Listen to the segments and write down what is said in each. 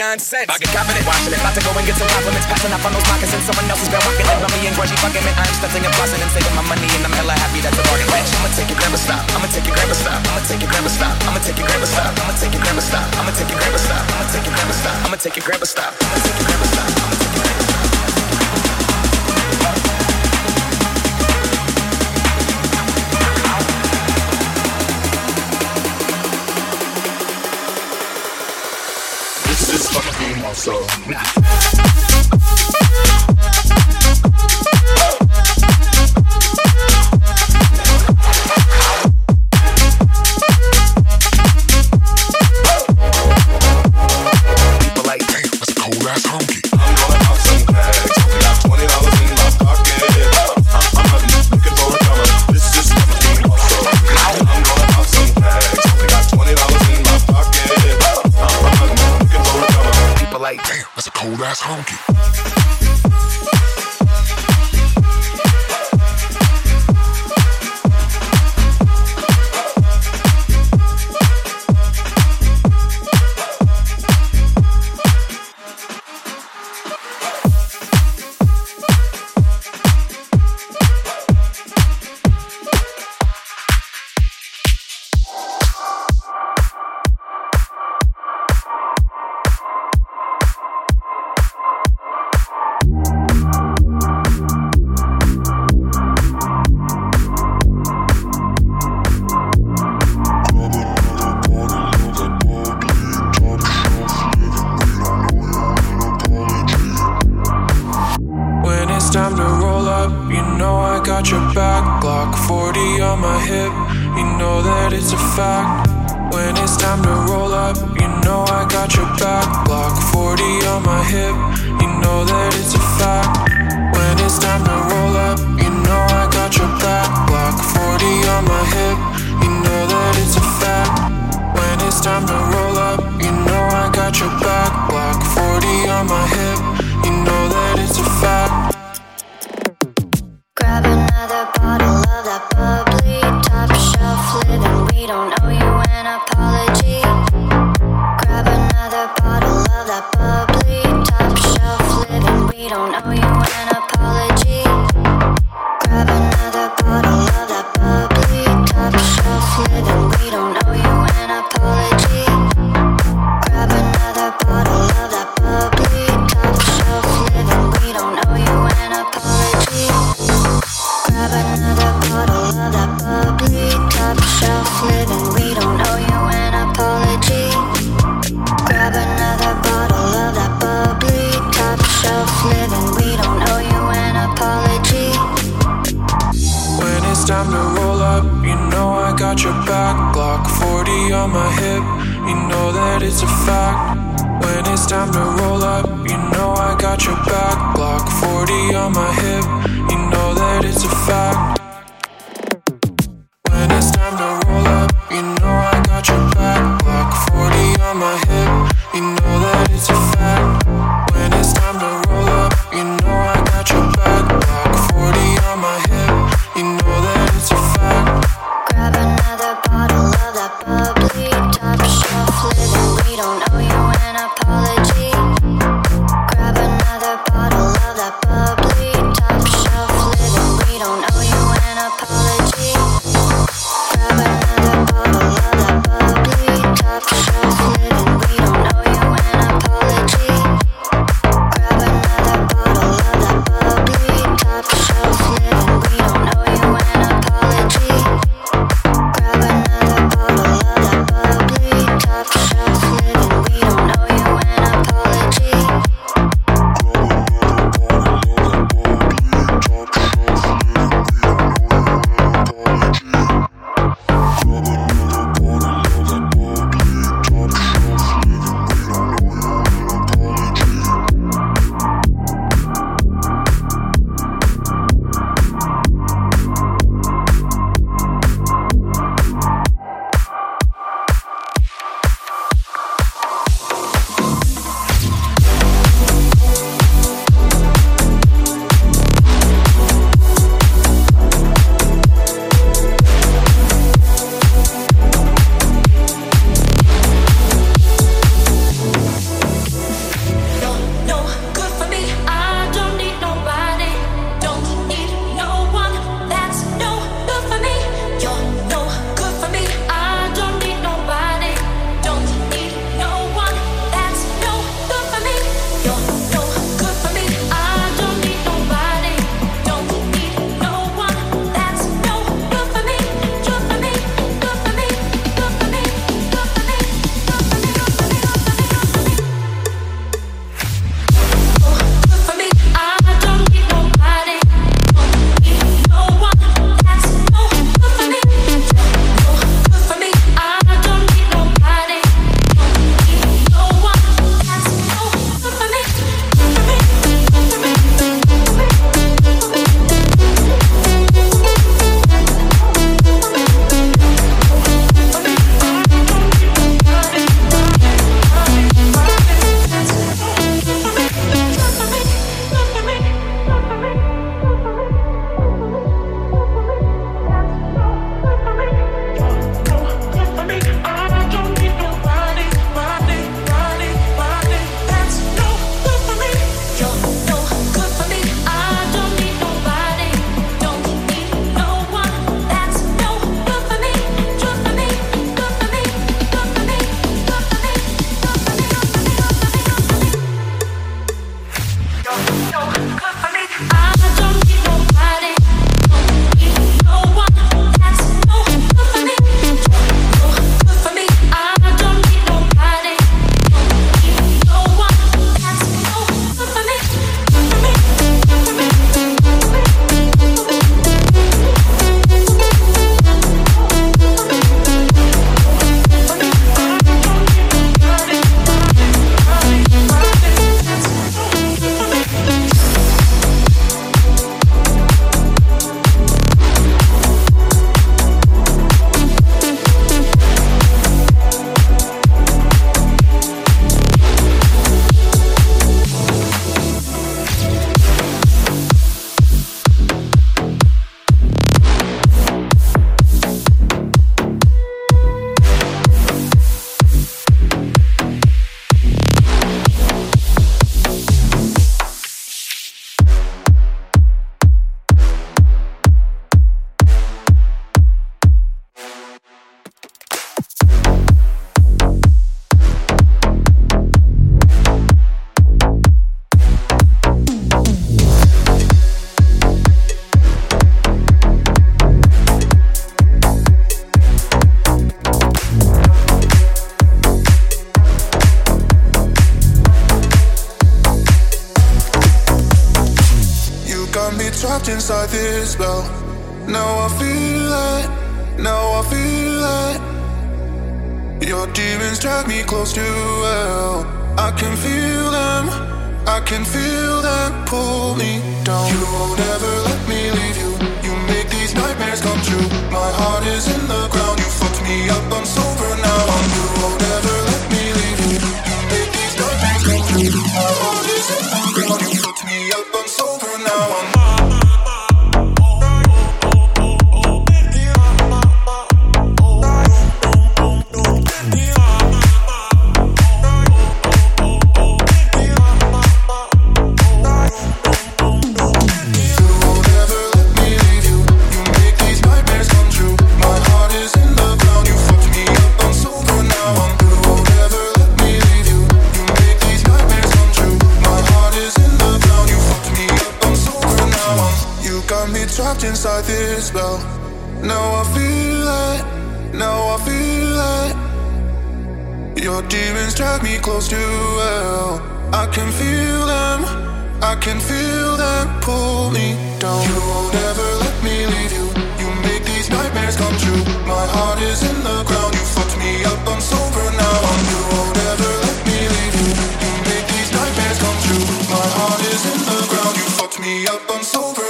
cents. I get confident watching it. About to go and get some compliments. Passing up on those moccasins. Someone else has been walking it. Rummy and grungy fucking it. I'm stunting and flossing and saving my money. And I'm hella happy that's a bargain, bitch. I'ma take your grandma stop. I'ma take your grandma stop. I'ma take your grandma stop. I'ma take your grandma stop. I'ma take your grandma stop. I'ma take your grandma stop. I'ma take your grandma stop. I'ma take your grandma stop. I'ma take your grandma stop. So, nah. This spell. Now I feel it, now I feel it. Your demons drag me close to hell. I can feel them, I can feel them pull me down. You won't ever let me leave you. You make these nightmares come true. My heart is in the ground. You fucked me up. I'm sober now. You won't ever let me leave you. You make these nightmares come true. My heart is in the ground. You fucked me up. Me close to hell. I can feel them. I can feel them pull me down. You won't ever let me leave you. You make these nightmares come true. My heart is in the ground. You fucked me up. I'm sober now. You won't ever let me leave you. You make these nightmares come true. My heart is in the ground. You fucked me up. I'm sober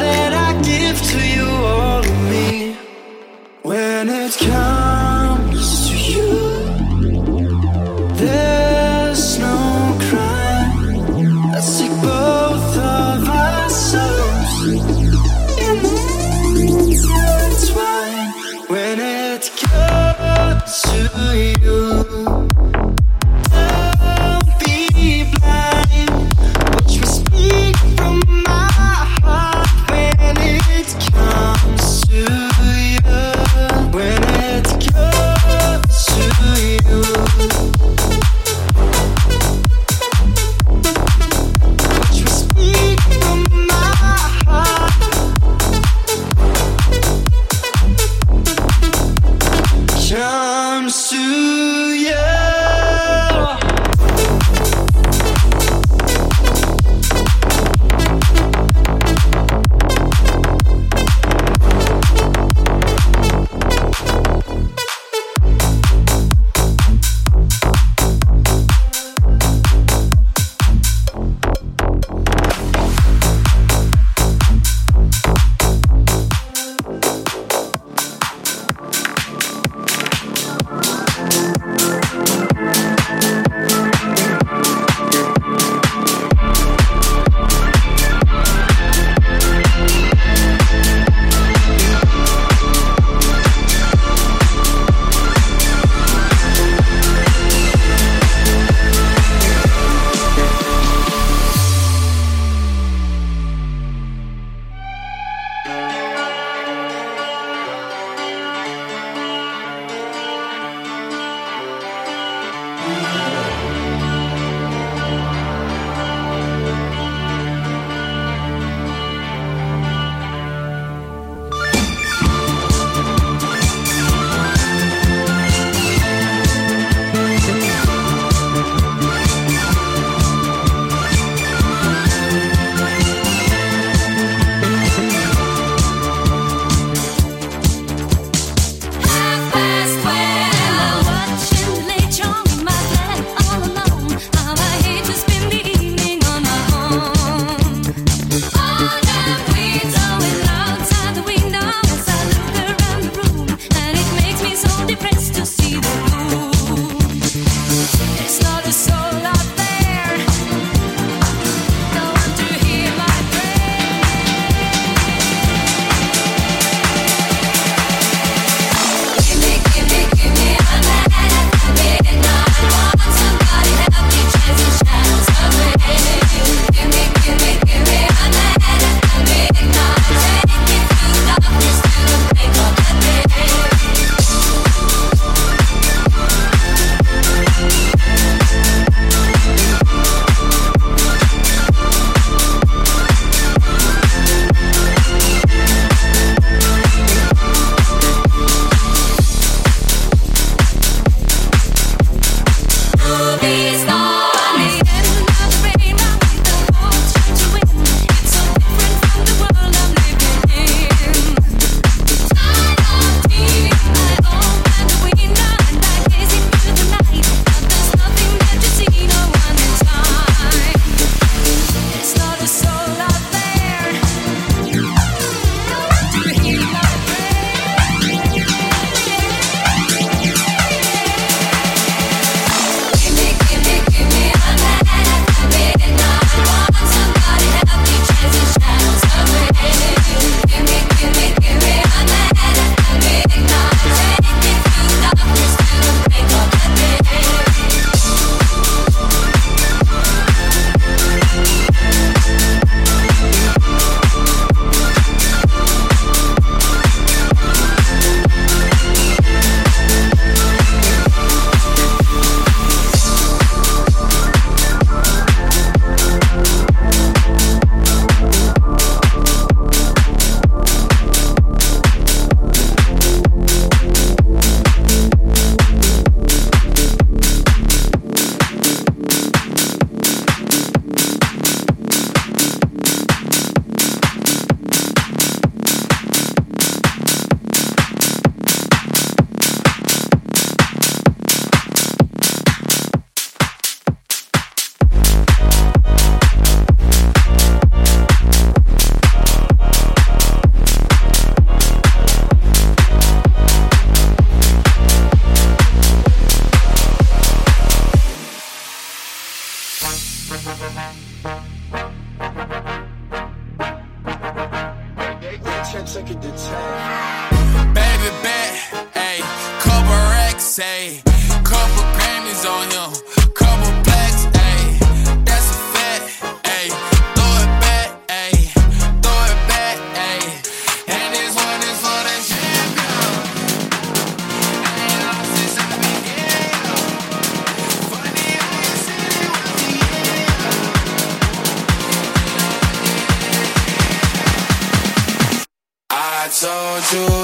you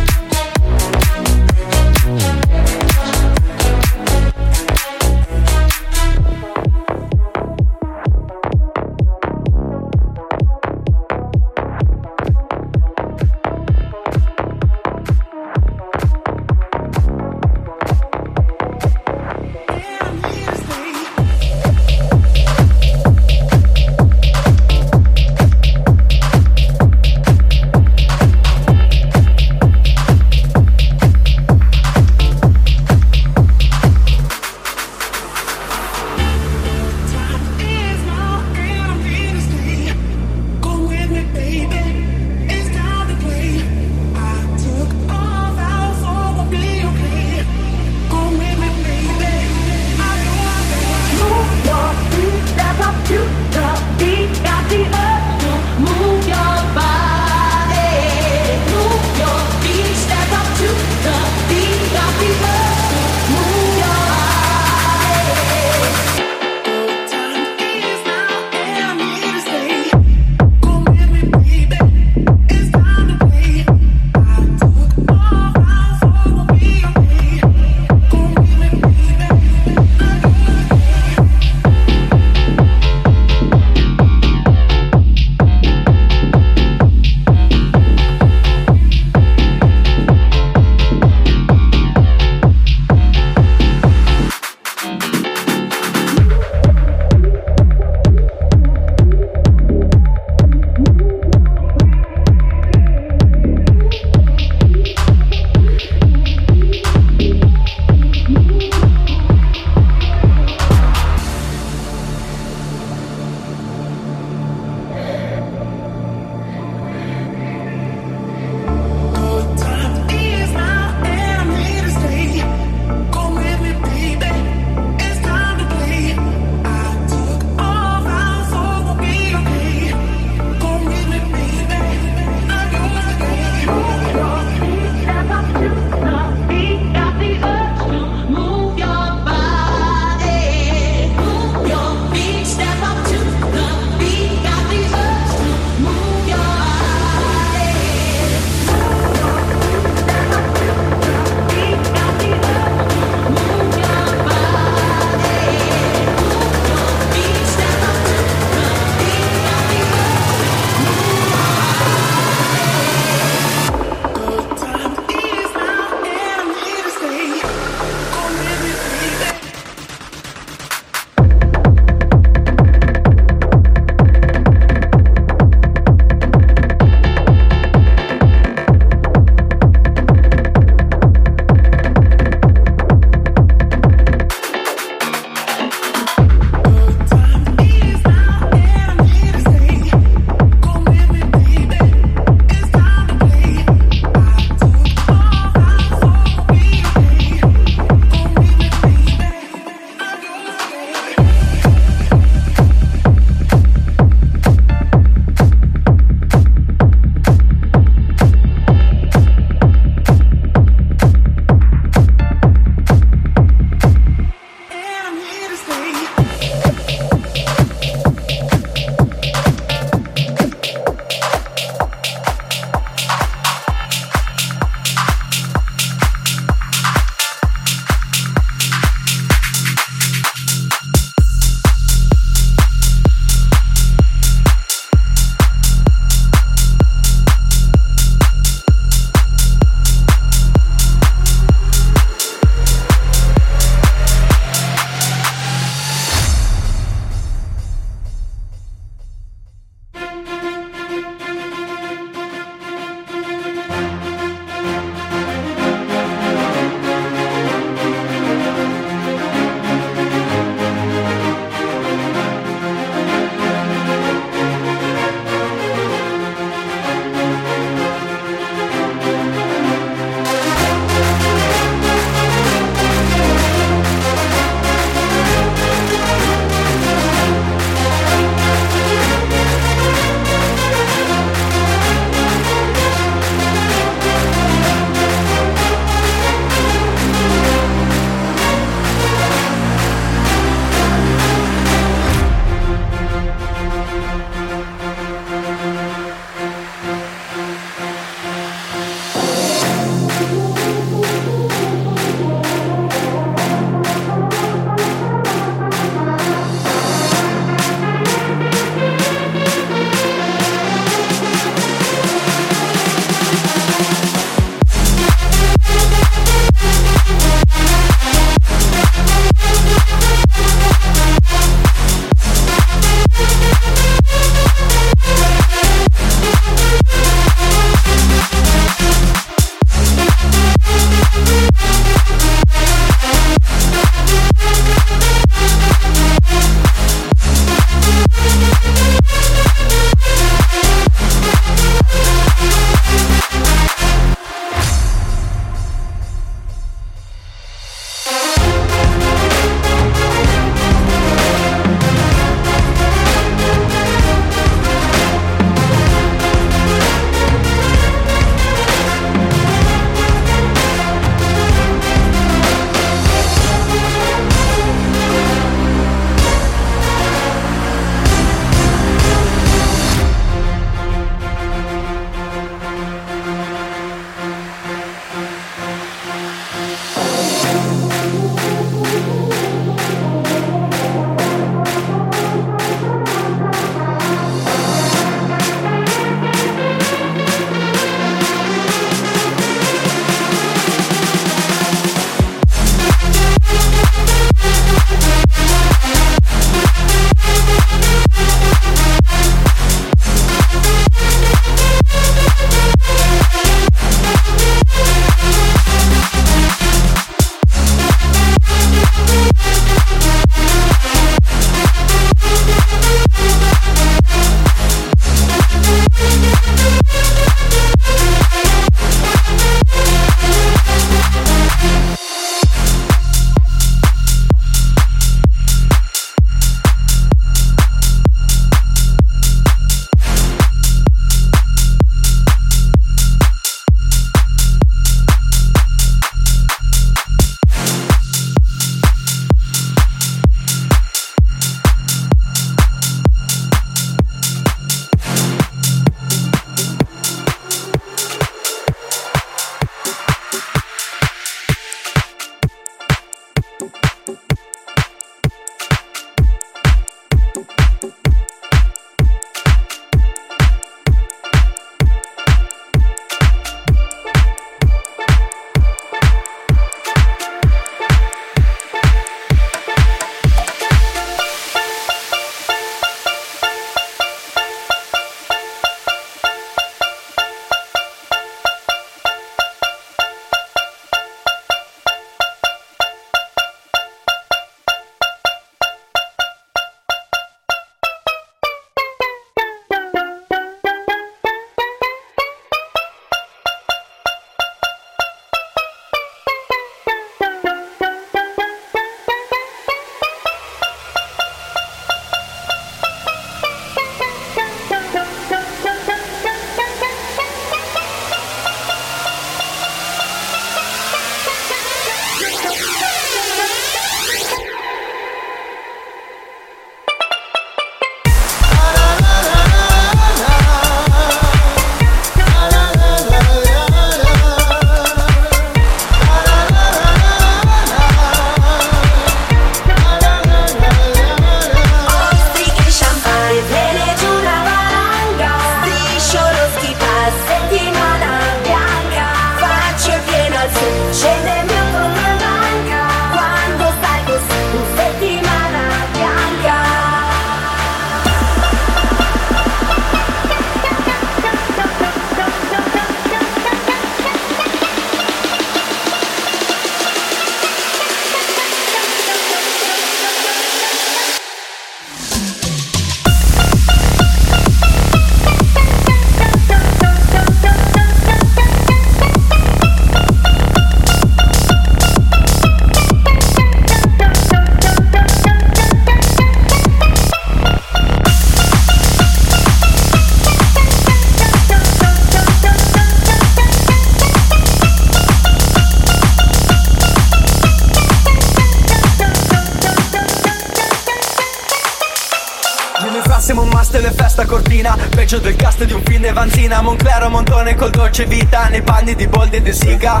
bolde e desiga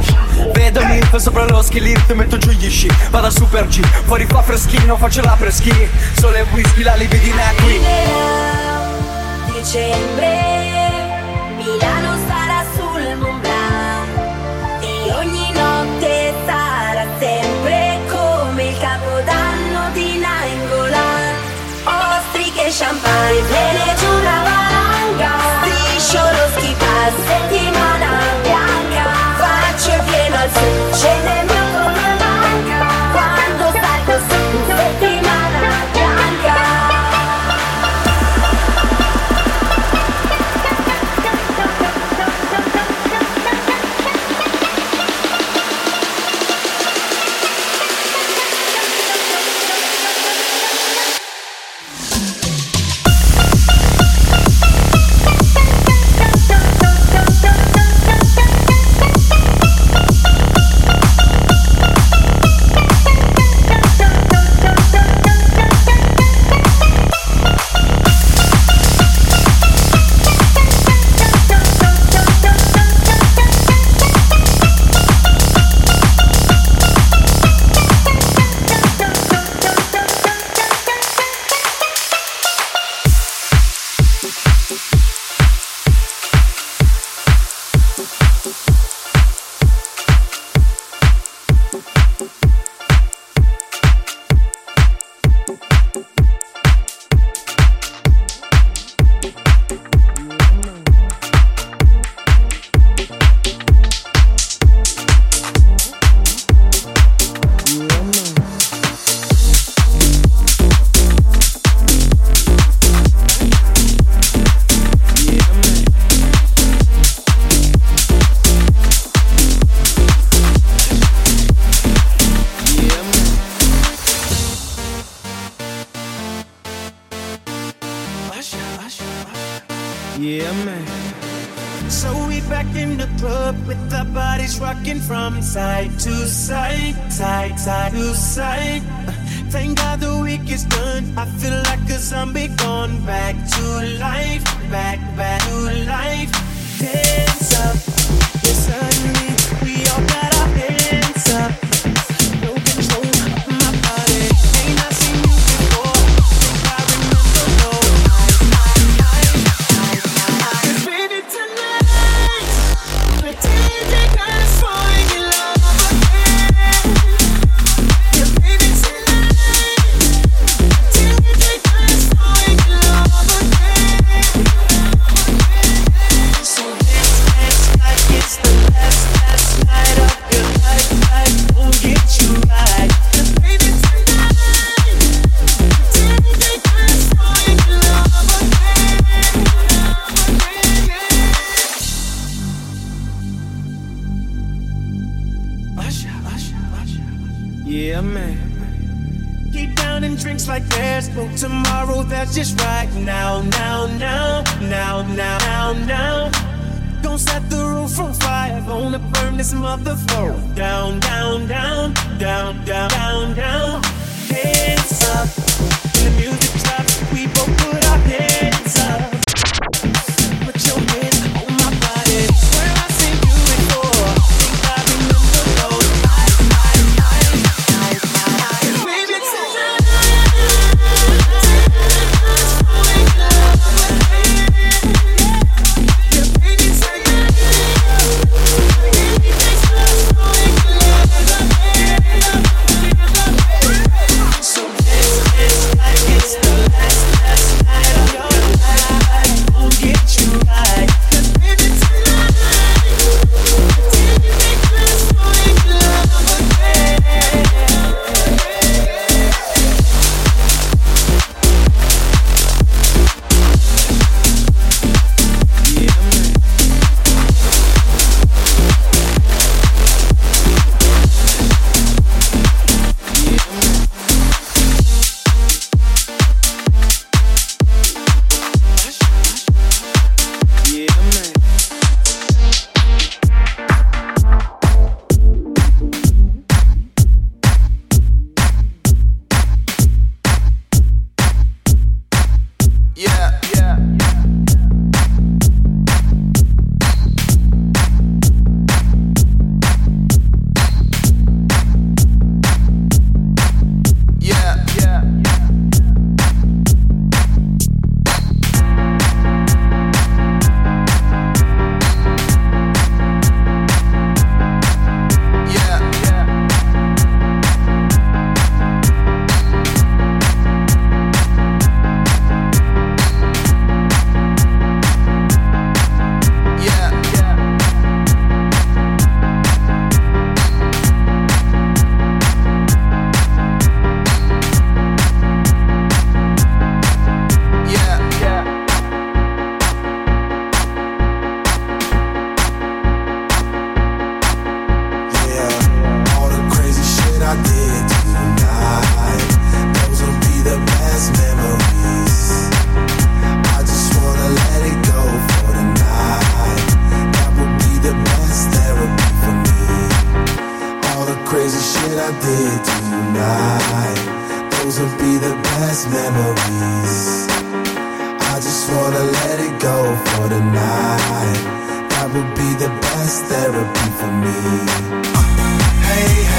Vedo Nif sopra lo ski Metto giù gli sci, vado a super G Fuori fa freschino, faccio la preschi. Sole e whisky, la libidina So we back in the club with our bodies rocking from side to side, side, side to side. Thank God the week is done. I feel like a zombie gone back to life, back, back to life. Dance up, the sun. memories. I just wanna let it go for the night. That would be the best therapy for me. Hey, hey.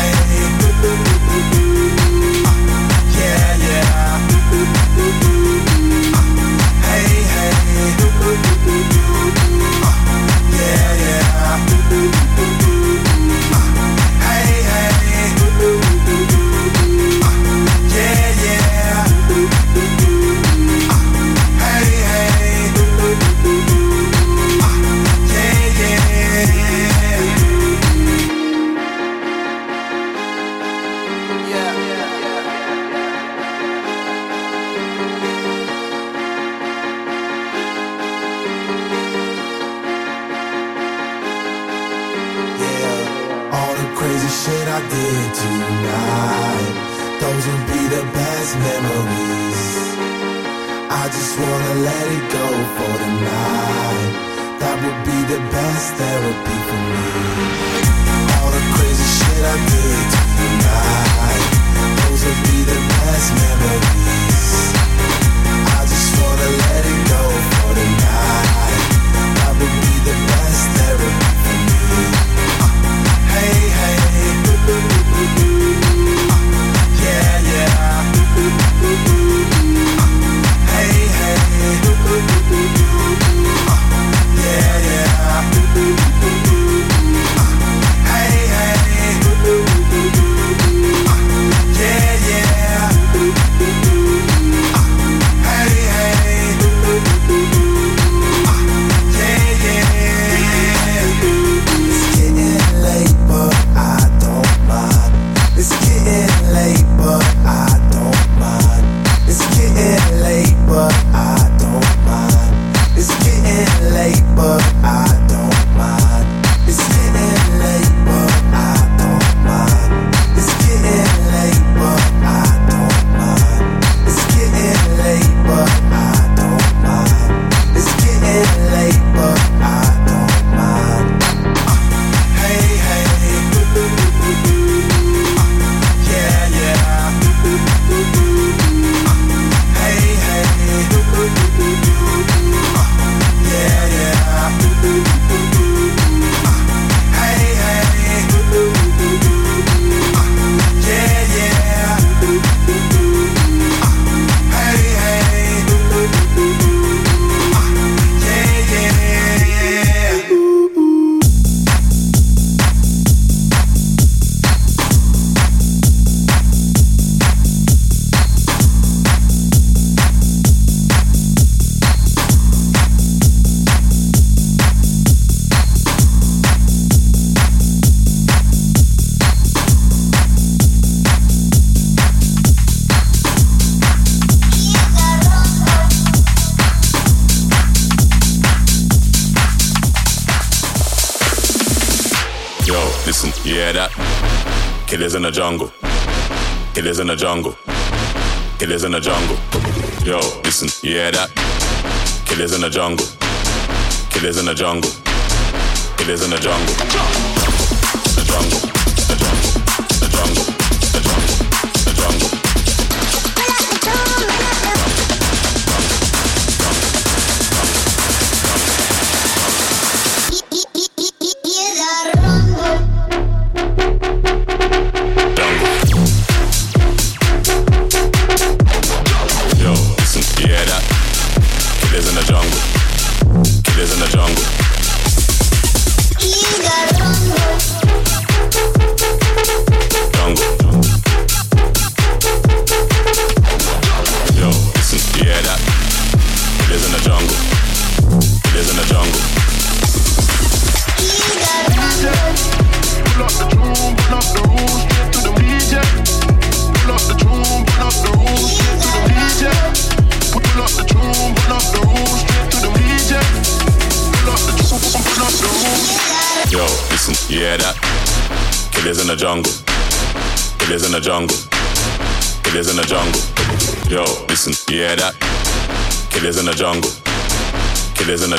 jungle.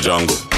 jungle.